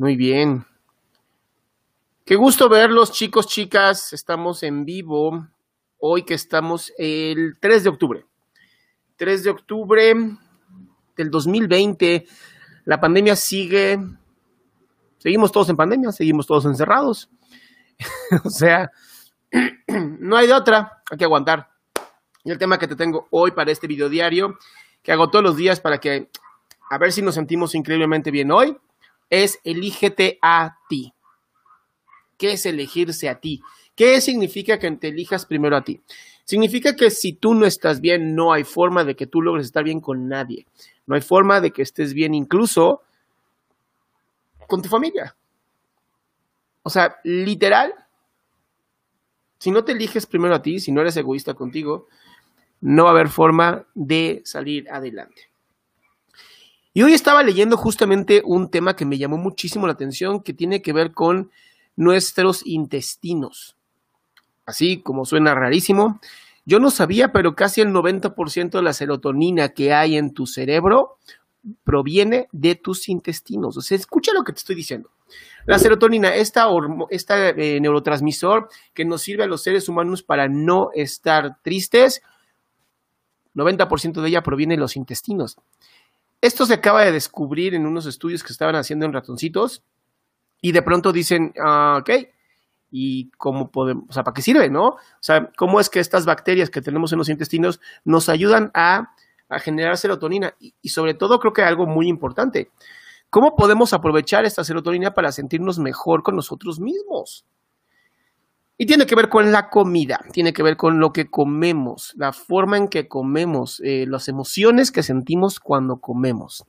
Muy bien. Qué gusto verlos, chicos, chicas. Estamos en vivo hoy que estamos el 3 de octubre. 3 de octubre del 2020. La pandemia sigue. Seguimos todos en pandemia, seguimos todos encerrados. o sea, no hay de otra, hay que aguantar. Y el tema que te tengo hoy para este video diario, que hago todos los días para que a ver si nos sentimos increíblemente bien hoy, es elígete a ti. ¿Qué es elegirse a ti? ¿Qué significa que te elijas primero a ti? Significa que si tú no estás bien, no hay forma de que tú logres estar bien con nadie. No hay forma de que estés bien incluso con tu familia. O sea, literal, si no te eliges primero a ti, si no eres egoísta contigo, no va a haber forma de salir adelante. Y hoy estaba leyendo justamente un tema que me llamó muchísimo la atención, que tiene que ver con nuestros intestinos. Así como suena rarísimo, yo no sabía, pero casi el 90% de la serotonina que hay en tu cerebro proviene de tus intestinos. O sea, escucha lo que te estoy diciendo. La serotonina, esta, esta eh, neurotransmisor que nos sirve a los seres humanos para no estar tristes, 90% de ella proviene de los intestinos. Esto se acaba de descubrir en unos estudios que estaban haciendo en ratoncitos y de pronto dicen, ah, ok, ¿y cómo podemos, o sea, para qué sirve, no? O sea, ¿cómo es que estas bacterias que tenemos en los intestinos nos ayudan a, generar serotonina? y sobre todo creo que algo muy importante, ¿cómo podemos aprovechar esta serotonina para sentirnos mejor con nosotros mismos? Y tiene que ver con la comida, tiene que ver con lo que comemos, la forma en que comemos, eh, las emociones que sentimos cuando comemos.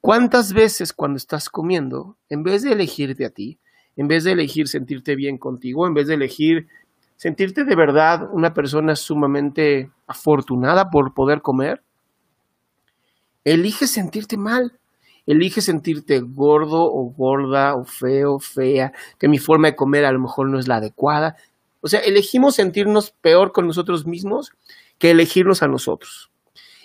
¿Cuántas veces cuando estás comiendo, en vez de elegirte a ti, en vez de elegir sentirte bien contigo, en vez de elegir sentirte de verdad una persona sumamente afortunada por poder comer, eliges sentirte mal? Elige sentirte gordo o gorda o feo, fea, que mi forma de comer a lo mejor no es la adecuada. O sea, elegimos sentirnos peor con nosotros mismos que elegirnos a nosotros.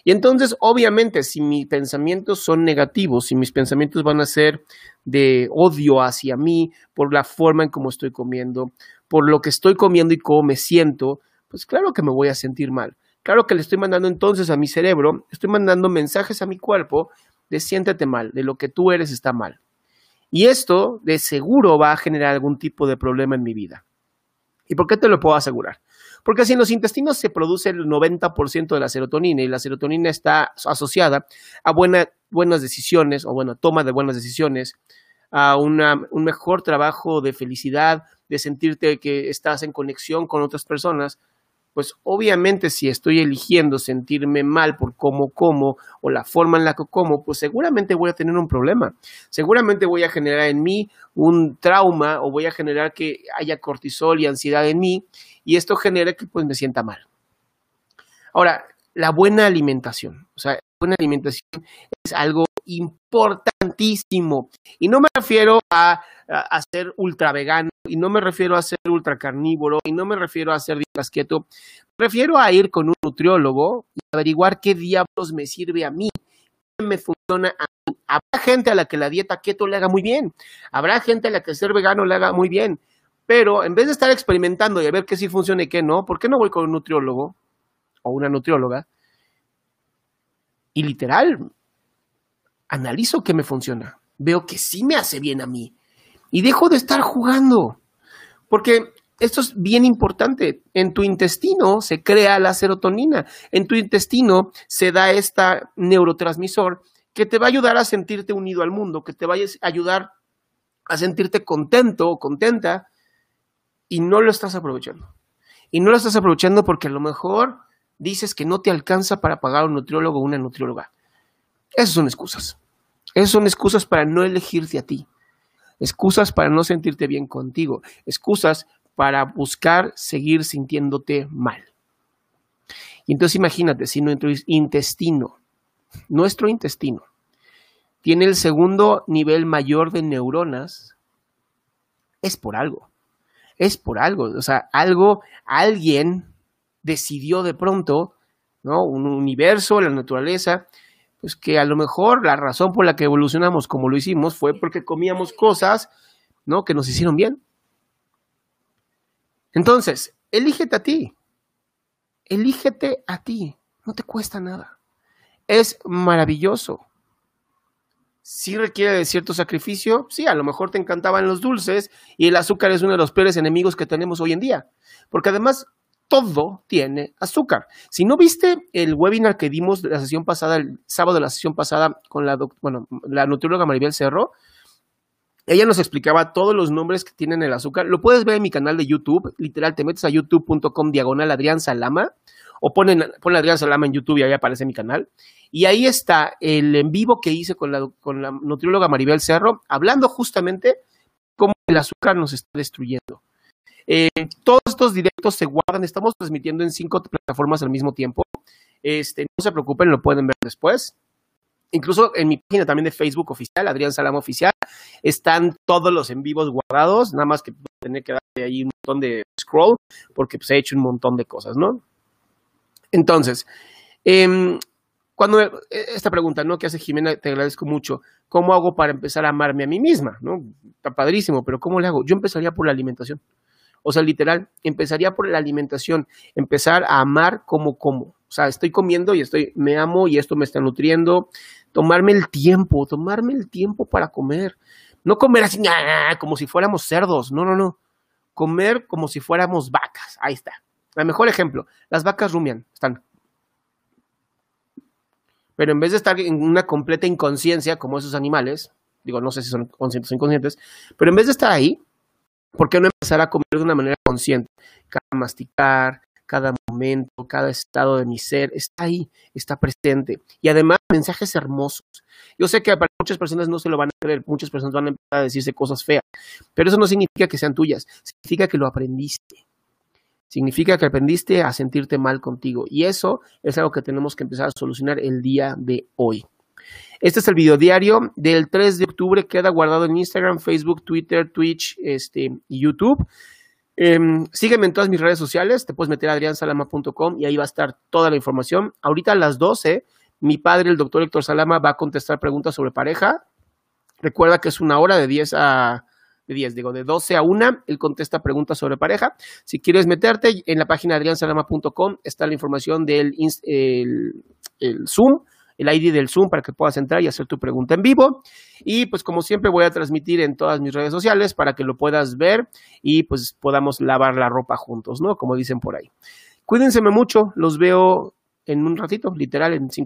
Y entonces, obviamente, si mis pensamientos son negativos, si mis pensamientos van a ser de odio hacia mí por la forma en cómo estoy comiendo, por lo que estoy comiendo y cómo me siento, pues claro que me voy a sentir mal. Claro que le estoy mandando entonces a mi cerebro, estoy mandando mensajes a mi cuerpo de siéntete mal, de lo que tú eres está mal. Y esto de seguro va a generar algún tipo de problema en mi vida. ¿Y por qué te lo puedo asegurar? Porque si en los intestinos se produce el 90% de la serotonina y la serotonina está asociada a buenas decisiones o bueno, toma de buenas decisiones, a un mejor trabajo de felicidad, de sentirte que estás en conexión con otras personas, pues obviamente si estoy eligiendo sentirme mal por cómo como o la forma en la que como, pues seguramente voy a tener un problema. Seguramente voy a generar en mí un trauma o voy a generar que haya cortisol y ansiedad en mí y esto genera que pues me sienta mal. Ahora, la buena alimentación, o sea, buena alimentación es algo importantísimo y no me refiero a, a, ser ultra vegano y no me refiero a ser ultra carnívoro y no me refiero a hacer dietas keto, me refiero a ir con un nutriólogo y averiguar qué diablos me sirve a mí, qué me funciona a mí. Habrá gente a la que la dieta keto le haga muy bien, habrá gente a la que ser vegano le haga muy bien, pero en vez de estar experimentando y a ver qué sí funciona y qué no, ¿por qué no voy con un nutriólogo o una nutrióloga? Y literal, analizo qué me funciona, veo que sí me hace bien a mí y dejo de estar jugando. Porque esto es bien importante. En tu intestino se crea la serotonina. En tu intestino se da este neurotransmisor que te va a ayudar a sentirte unido al mundo, que te va a ayudar a sentirte contento o contenta y no lo estás aprovechando. Y no lo estás aprovechando porque a lo mejor dices que no te alcanza para pagar un nutriólogo o una nutrióloga. Esas son excusas. Esas son excusas para no elegirte a ti excusas para no sentirte bien contigo, excusas para buscar seguir sintiéndote mal. Y entonces imagínate, si nuestro intestino, nuestro intestino, tiene el segundo nivel mayor de neuronas, es por algo. Es por algo. O sea, algo, alguien decidió de pronto, ¿no? Un universo, la naturaleza, pues que a lo mejor la razón por la que evolucionamos como lo hicimos fue porque comíamos cosas, ¿no? Que nos hicieron bien. Entonces, elígete a ti. Elígete a ti. No te cuesta nada. Es maravilloso. Si requiere de cierto sacrificio, sí, a lo mejor te encantaban los dulces y el azúcar es uno de los peores enemigos que tenemos hoy en día. Porque además todo tiene azúcar. Si no viste el webinar que dimos la sesión pasada, el sábado de la sesión pasada con la, bueno, la nutrióloga Maribel Cerro, ella nos explicaba todos los nombres que tienen el azúcar. Lo puedes ver en mi canal de YouTube. Literal, te metes a youtube.com diagonal Adrián Salama o ponen, ponen Adrián Salama en YouTube y ahí aparece mi canal. Y ahí está el en vivo que hice con la, con la nutrióloga Maribel Cerro, hablando justamente cómo el azúcar nos está destruyendo. Eh, todos estos directos se guardan, estamos transmitiendo en cinco plataformas al mismo tiempo. Este, no se preocupen, lo pueden ver después. Incluso en mi página también de Facebook oficial, Adrián Salama Oficial, están todos los en vivos guardados, nada más que tener que darle ahí un montón de scroll, porque pues, he hecho un montón de cosas, ¿no? Entonces, eh, cuando esta pregunta, ¿no? Que hace Jimena, te agradezco mucho. ¿Cómo hago para empezar a amarme a mí misma? ¿No? Está padrísimo, pero ¿cómo le hago? Yo empezaría por la alimentación. O sea, literal, empezaría por la alimentación, empezar a amar como como. O sea, estoy comiendo y estoy, me amo y esto me está nutriendo. Tomarme el tiempo, tomarme el tiempo para comer. No comer así, como si fuéramos cerdos. No, no, no. Comer como si fuéramos vacas. Ahí está. El mejor ejemplo, las vacas rumian, están. Pero en vez de estar en una completa inconsciencia como esos animales, digo, no sé si son conscientes o inconscientes, pero en vez de estar ahí, ¿por qué no empezar a comer de una manera consciente? Cada masticar, cada momento, cada estado de mi ser está ahí, está presente. Y además, mensajes hermosos. Yo sé que para muchas personas no se lo van a creer, muchas personas van a empezar a decirse cosas feas, pero eso no significa que sean tuyas, significa que lo aprendiste. Significa que aprendiste a sentirte mal contigo y eso es algo que tenemos que empezar a solucionar el día de hoy. Este es el video diario del 3 de octubre, queda guardado en Instagram, Facebook, Twitter, Twitch este, y YouTube. Em, sígueme en todas mis redes sociales, te puedes meter a adriansalama.com y ahí va a estar toda la información. Ahorita a las 12, mi padre, el doctor Héctor Salama, va a contestar preguntas sobre pareja. Recuerda que es una hora de 10 a de 10, digo, de 12 a 1, él contesta preguntas sobre pareja. Si quieres meterte, en la página adriansalama.com está la información del el, Zoom, el ID del Zoom para que puedas entrar y hacer tu pregunta en vivo. Y pues como siempre voy a transmitir en todas mis redes sociales para que lo puedas ver y pues podamos lavar la ropa juntos, ¿no? Como dicen por ahí. Cuídense mucho, los veo en un ratito, literal en 5